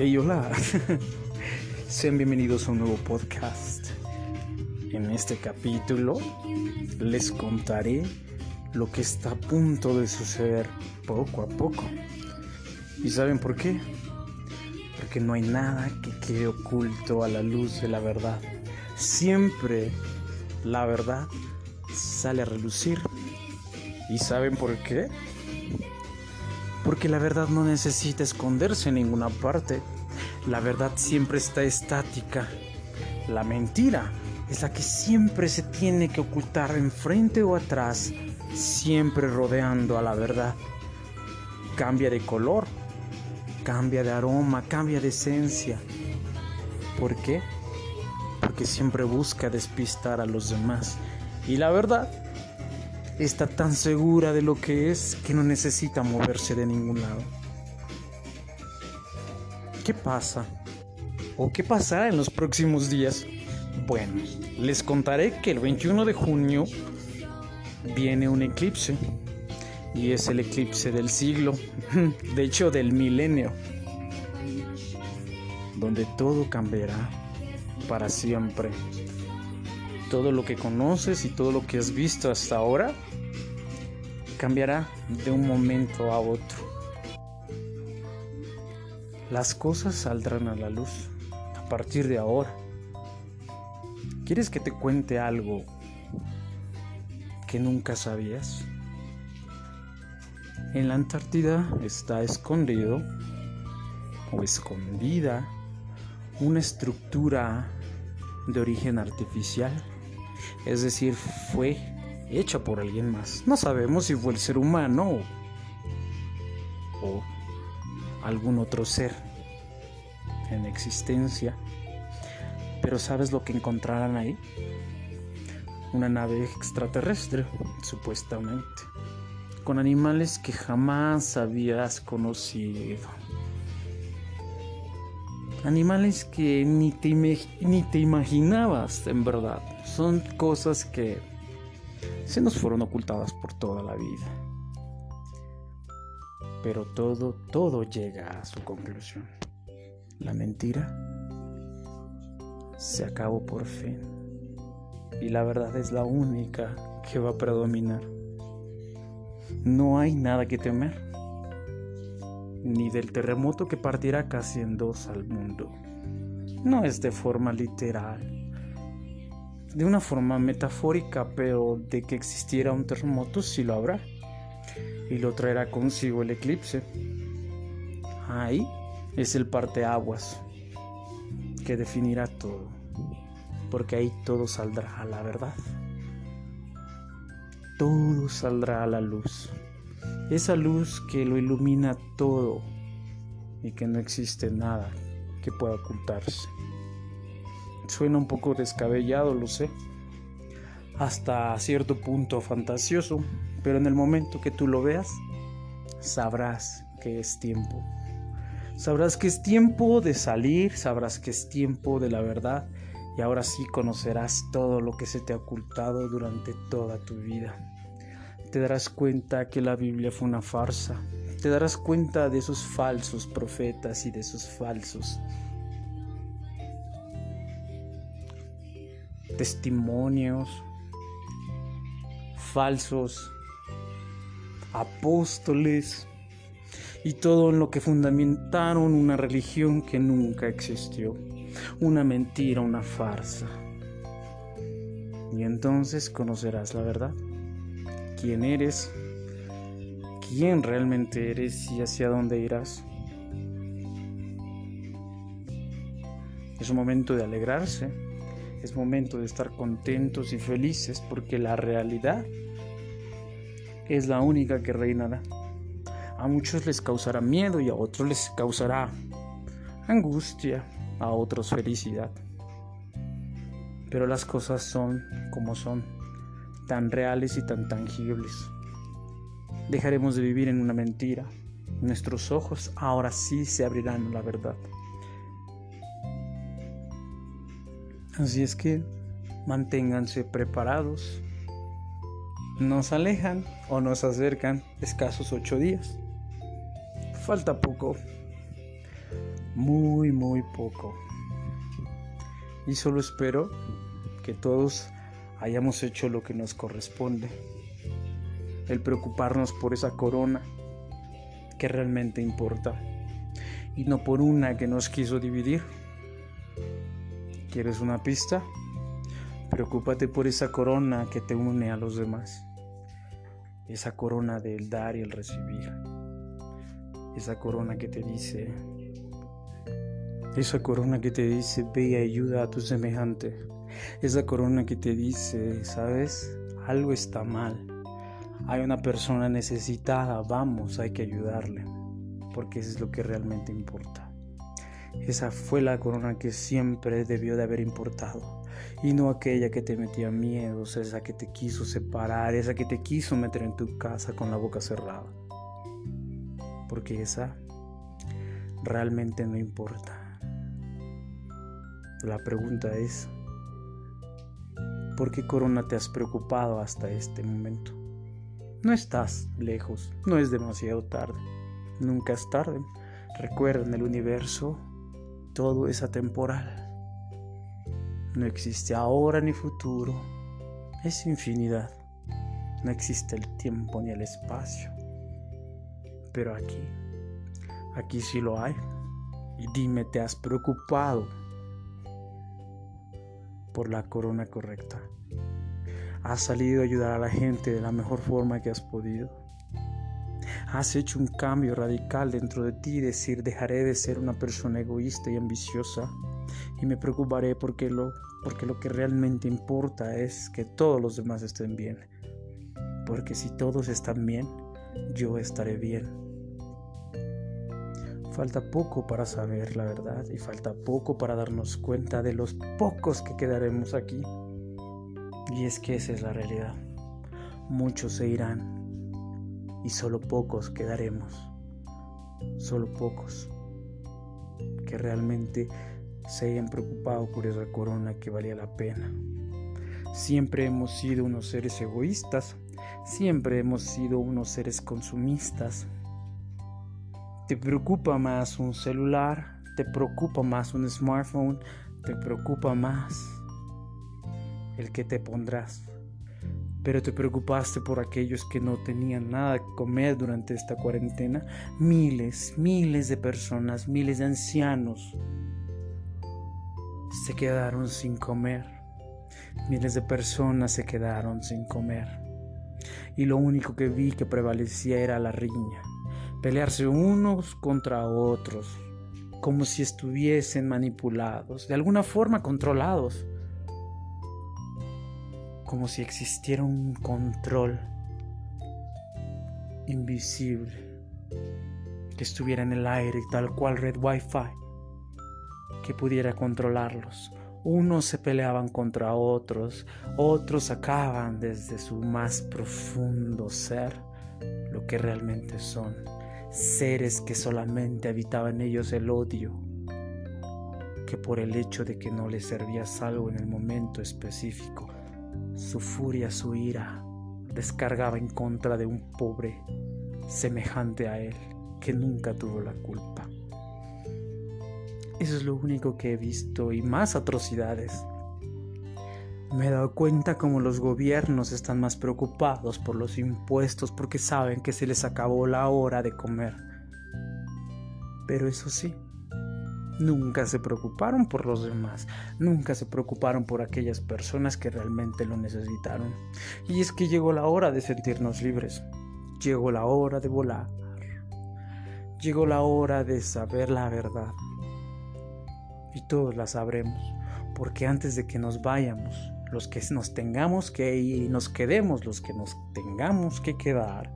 Hey, hola. Sean bienvenidos a un nuevo podcast. En este capítulo les contaré lo que está a punto de suceder poco a poco. ¿Y saben por qué? Porque no hay nada que quede oculto a la luz de la verdad. Siempre la verdad sale a relucir. ¿Y saben por qué? Porque la verdad no necesita esconderse en ninguna parte. La verdad siempre está estática. La mentira es la que siempre se tiene que ocultar enfrente o atrás, siempre rodeando a la verdad. Cambia de color, cambia de aroma, cambia de esencia. ¿Por qué? Porque siempre busca despistar a los demás. Y la verdad está tan segura de lo que es que no necesita moverse de ningún lado. ¿Qué pasa? ¿O qué pasará en los próximos días? Bueno, les contaré que el 21 de junio viene un eclipse y es el eclipse del siglo, de hecho del milenio, donde todo cambiará para siempre. Todo lo que conoces y todo lo que has visto hasta ahora cambiará de un momento a otro. Las cosas saldrán a la luz a partir de ahora. ¿Quieres que te cuente algo que nunca sabías? En la Antártida está escondido o escondida una estructura de origen artificial, es decir, fue hecha por alguien más. No sabemos si fue el ser humano o, algún otro ser en existencia. Pero ¿sabes lo que encontrarán ahí? Una nave extraterrestre, supuestamente, con animales que jamás habías conocido. Animales que ni te, ni te imaginabas, en verdad. Son cosas que se nos fueron ocultadas por toda la vida. Pero todo, todo llega a su conclusión. La mentira se acabó por fin. Y la verdad es la única que va a predominar. No hay nada que temer. Ni del terremoto que partirá casi en dos al mundo. No es de forma literal de una forma metafórica, pero de que existiera un terremoto sí lo habrá. Y lo traerá consigo el eclipse. Ahí es el parteaguas que definirá todo, porque ahí todo saldrá a la verdad. Todo saldrá a la luz. Esa luz que lo ilumina todo y que no existe nada que pueda ocultarse. Suena un poco descabellado, lo sé. Hasta cierto punto fantasioso, pero en el momento que tú lo veas, sabrás que es tiempo. Sabrás que es tiempo de salir, sabrás que es tiempo de la verdad y ahora sí conocerás todo lo que se te ha ocultado durante toda tu vida. Te darás cuenta que la Biblia fue una farsa. Te darás cuenta de esos falsos profetas y de esos falsos testimonios falsos, apóstoles y todo en lo que fundamentaron una religión que nunca existió, una mentira, una farsa. Y entonces conocerás la verdad, quién eres, quién realmente eres y hacia dónde irás. Es un momento de alegrarse es momento de estar contentos y felices porque la realidad es la única que reinará. A muchos les causará miedo y a otros les causará angustia, a otros felicidad. Pero las cosas son como son, tan reales y tan tangibles. Dejaremos de vivir en una mentira. Nuestros ojos ahora sí se abrirán a la verdad. Así es que manténganse preparados. Nos alejan o nos acercan escasos ocho días. Falta poco. muy, muy poco. Y solo espero que todos hayamos hecho lo que nos corresponde. El preocuparnos por esa corona que realmente importa y no por una que nos quiso dividir. ¿Quieres una pista? Preocúpate por esa corona que te une a los demás. Esa corona del dar y el recibir. Esa corona que te dice, esa corona que te dice, ve y ayuda a tu semejante. Esa corona que te dice, ¿sabes? Algo está mal. Hay una persona necesitada, vamos, hay que ayudarle. Porque eso es lo que realmente importa. Esa fue la corona que siempre debió de haber importado. Y no aquella que te metía miedos, esa que te quiso separar, esa que te quiso meter en tu casa con la boca cerrada. Porque esa realmente no importa. La pregunta es, ¿por qué corona te has preocupado hasta este momento? No estás lejos, no es demasiado tarde, nunca es tarde. Recuerda, en el universo todo es atemporal. No existe ahora ni futuro, es infinidad. No existe el tiempo ni el espacio. Pero aquí, aquí sí lo hay. Y dime, ¿te has preocupado por la corona correcta. Has salido a ayudar a la gente de la mejor forma que has podido. Has hecho un cambio radical dentro de ti, decir, dejaré de ser una persona egoísta y ambiciosa y me preocuparé porque lo, porque lo que realmente importa es que todos los demás estén bien. Porque si todos están bien, yo estaré bien. Falta poco para saber la verdad y falta poco para darnos cuenta de los pocos que quedaremos aquí. Y es que esa es la realidad. Muchos se irán y solo pocos quedaremos. Solo pocos que realmente se hayan preocupado por esa corona que valía la pena. Siempre hemos sido unos seres egoístas, siempre hemos sido unos seres consumistas, ¿Te preocupa más un celular? ¿Te preocupa más un smartphone? ¿Te preocupa más el que te pondrás? Pero te preocupaste por aquellos que no tenían nada que comer durante esta cuarentena. Miles, miles de personas, miles de ancianos se quedaron sin comer. Miles de personas se quedaron sin comer. Y lo único que vi que prevalecía era la riña pelearse unos contra otros, como si estuviesen manipulados, de alguna forma controlados, como si existiera un control invisible que estuviera en el aire, tal cual red wifi, que pudiera controlarlos. Unos se peleaban contra otros, otros sacaban desde su más profundo ser lo que realmente son seres que solamente habitaban ellos el odio, que por el hecho de que no les servías algo en el momento específico, su furia, su ira, descargaba en contra de un pobre semejante a él que nunca tuvo la culpa. Eso es lo único que he visto y más atrocidades. Me he dado cuenta como los gobiernos están más preocupados por los impuestos porque saben que se les acabó la hora de comer. Pero eso sí, nunca se preocuparon por los demás, nunca se preocuparon por aquellas personas que realmente lo necesitaron. Y es que llegó la hora de sentirnos libres, llegó la hora de volar, llegó la hora de saber la verdad. Y todos la sabremos, porque antes de que nos vayamos, los que nos tengamos que ir y nos quedemos los que nos tengamos que quedar,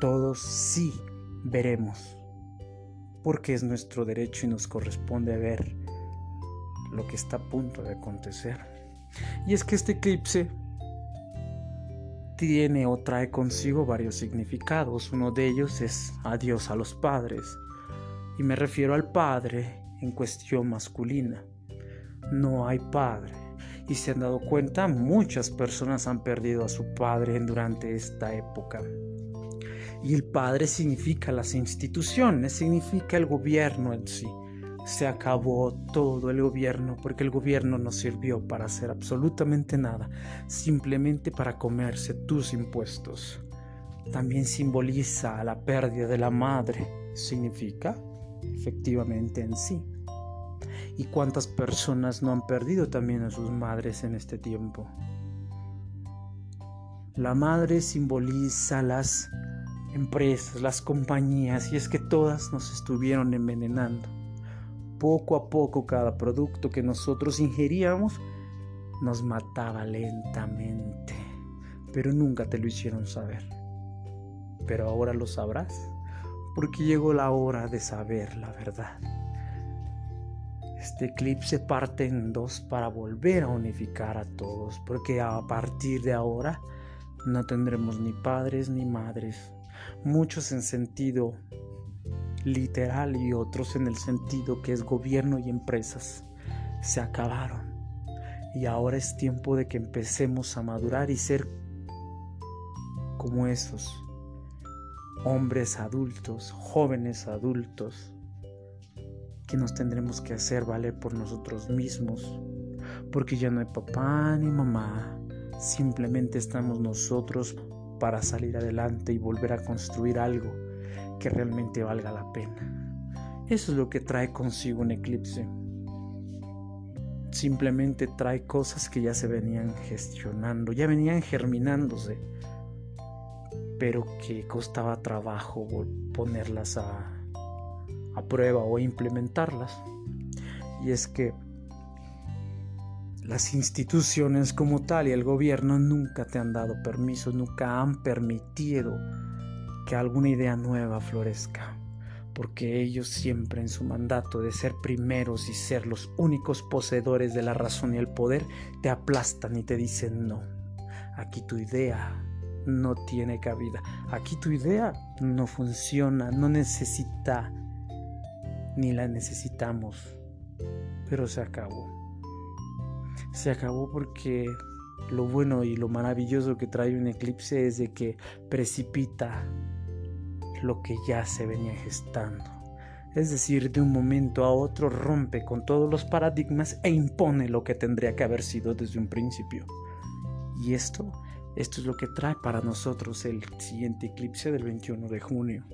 todos sí veremos, porque es nuestro derecho y nos corresponde ver lo que está a punto de acontecer. Y es que este eclipse tiene o trae consigo varios significados. Uno de ellos es adiós a los padres. Y me refiero al padre en cuestión masculina. No hay padre y se han dado cuenta, muchas personas han perdido a su padre durante esta época. Y el padre significa las instituciones, significa el gobierno en sí. se acabó todo el gobierno porque el gobierno no sirvió para hacer absolutamente nada, simplemente para comerse tus impuestos. También simboliza la pérdida de la madre, significa efectivamente en sí. ¿Y cuántas personas no han perdido también a sus madres en este tiempo? La madre simboliza las empresas, las compañías, y es que todas nos estuvieron envenenando. Poco a poco cada producto que nosotros ingeríamos nos mataba lentamente, pero nunca te lo hicieron saber. Pero ahora lo sabrás, porque llegó la hora de saber la verdad. Este clip se parte en dos para volver a unificar a todos, porque a partir de ahora no tendremos ni padres ni madres, muchos en sentido literal y otros en el sentido que es gobierno y empresas. Se acabaron. Y ahora es tiempo de que empecemos a madurar y ser como esos hombres adultos, jóvenes adultos, que nos tendremos que hacer valer por nosotros mismos, porque ya no hay papá ni mamá, simplemente estamos nosotros para salir adelante y volver a construir algo que realmente valga la pena. Eso es lo que trae consigo un eclipse. Simplemente trae cosas que ya se venían gestionando, ya venían germinándose, pero que costaba trabajo ponerlas a, a prueba o implementarlas. Y es que las instituciones como tal y el gobierno nunca te han dado permiso, nunca han permitido que alguna idea nueva florezca, porque ellos siempre en su mandato de ser primeros y ser los únicos poseedores de la razón y el poder, te aplastan y te dicen no, aquí tu idea no tiene cabida, aquí tu idea no funciona, no necesita, ni la necesitamos, pero se acabó se acabó porque lo bueno y lo maravilloso que trae un eclipse es de que precipita lo que ya se venía gestando. Es decir, de un momento a otro rompe con todos los paradigmas e impone lo que tendría que haber sido desde un principio. Y esto, esto es lo que trae para nosotros el siguiente eclipse del 21 de junio.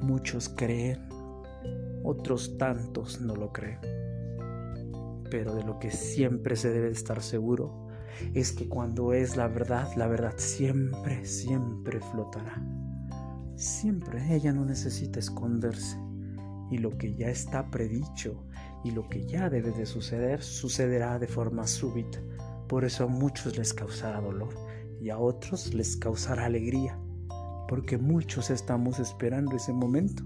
Muchos creen, otros tantos no lo creen pero de lo que siempre se debe estar seguro es que cuando es la verdad, la verdad siempre, siempre flotará. Siempre ella no necesita esconderse. Y lo que ya está predicho y lo que ya debe de suceder, sucederá de forma súbita. Por eso a muchos les causará dolor y a otros les causará alegría, porque muchos estamos esperando ese momento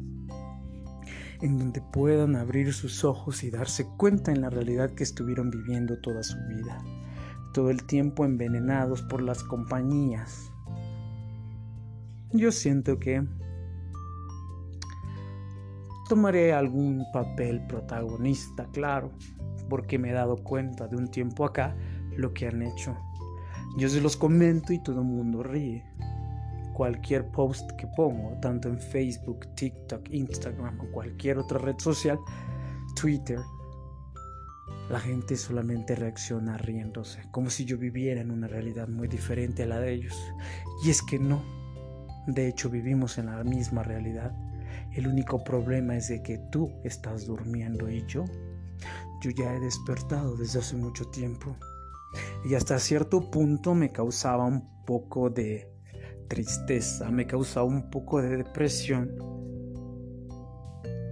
en donde puedan abrir sus ojos y darse cuenta en la realidad que estuvieron viviendo toda su vida, todo el tiempo envenenados por las compañías. Yo siento que tomaré algún papel protagonista, claro, porque me he dado cuenta de un tiempo acá lo que han hecho. Yo se los comento y todo el mundo ríe cualquier post que pongo, tanto en Facebook, TikTok, Instagram o cualquier otra red social, Twitter, la gente solamente reacciona riéndose, como si yo viviera en una realidad muy diferente a la de ellos. Y es que no. De hecho, vivimos en la misma realidad. El único problema es de que tú estás durmiendo y yo, yo ya he despertado desde hace mucho tiempo. Y hasta cierto punto me causaba un poco de tristeza, me causa un poco de depresión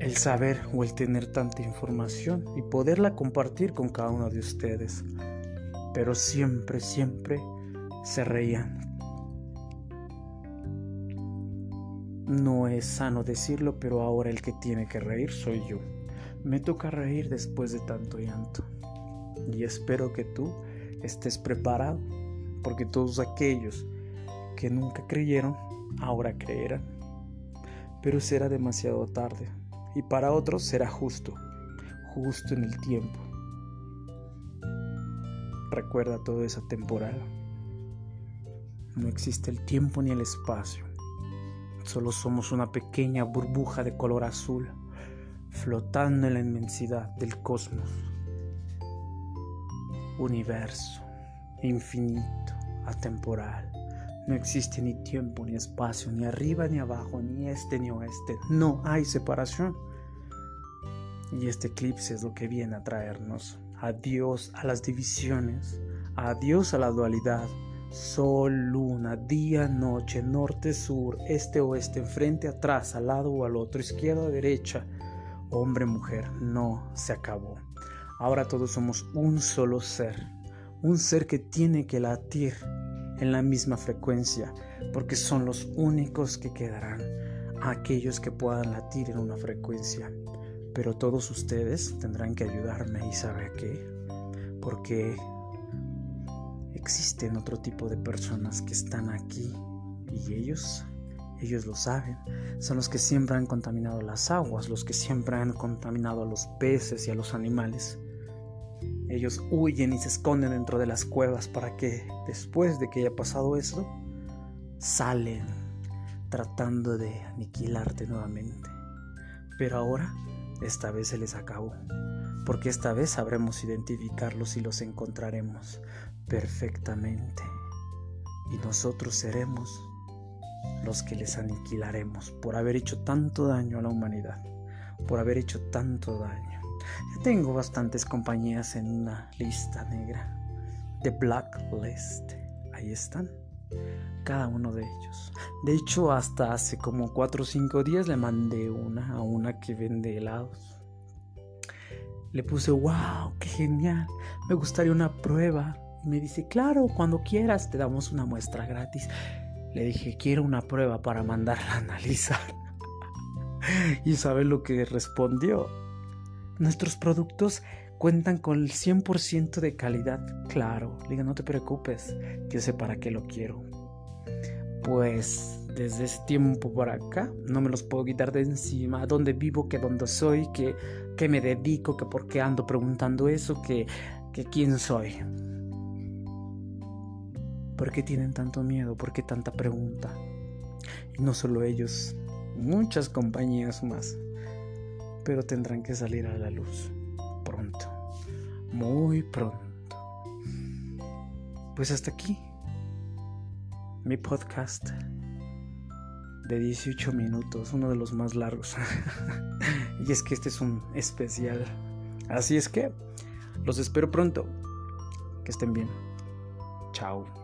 el saber o el tener tanta información y poderla compartir con cada uno de ustedes. Pero siempre, siempre se reían. No es sano decirlo, pero ahora el que tiene que reír soy yo. Me toca reír después de tanto llanto. Y espero que tú estés preparado, porque todos aquellos que nunca creyeron, ahora creerán. Pero será demasiado tarde y para otros será justo, justo en el tiempo. Recuerda todo esa temporal. No existe el tiempo ni el espacio. Solo somos una pequeña burbuja de color azul, flotando en la inmensidad del cosmos, universo, infinito, atemporal. No existe ni tiempo ni espacio, ni arriba ni abajo, ni este ni oeste. No hay separación. Y este eclipse es lo que viene a traernos. Adiós a las divisiones, adiós a la dualidad. Sol, luna, día, noche, norte, sur, este, oeste, enfrente, atrás, al lado o al otro, izquierda, derecha, hombre, mujer. No, se acabó. Ahora todos somos un solo ser. Un ser que tiene que latir en la misma frecuencia, porque son los únicos que quedarán, aquellos que puedan latir en una frecuencia. Pero todos ustedes tendrán que ayudarme y sabe qué, porque existen otro tipo de personas que están aquí y ellos ellos lo saben. Son los que siempre han contaminado las aguas, los que siempre han contaminado a los peces y a los animales. Ellos huyen y se esconden dentro de las cuevas para que después de que haya pasado eso, salen tratando de aniquilarte nuevamente. Pero ahora, esta vez se les acabó, porque esta vez sabremos identificarlos y los encontraremos perfectamente. Y nosotros seremos los que les aniquilaremos por haber hecho tanto daño a la humanidad, por haber hecho tanto daño. Ya tengo bastantes compañías en una lista negra. The Blacklist. Ahí están. Cada uno de ellos. De hecho, hasta hace como 4 o 5 días le mandé una a una que vende helados. Le puse, wow, qué genial. Me gustaría una prueba. Y me dice, claro, cuando quieras te damos una muestra gratis. Le dije, quiero una prueba para mandarla a analizar. y sabe lo que respondió. Nuestros productos cuentan con el 100% de calidad. Claro, no te preocupes, yo sé para qué lo quiero. Pues desde ese tiempo por acá no me los puedo quitar de encima. ¿Dónde vivo? ¿Que dónde soy? ¿Que, que me dedico? ¿Que por qué ando preguntando eso? ¿Que, que quién soy? ¿Por qué tienen tanto miedo? ¿Por qué tanta pregunta? Y no solo ellos, muchas compañías más pero tendrán que salir a la luz pronto, muy pronto. Pues hasta aquí mi podcast de 18 minutos, uno de los más largos. y es que este es un especial. Así es que los espero pronto. Que estén bien. Chao.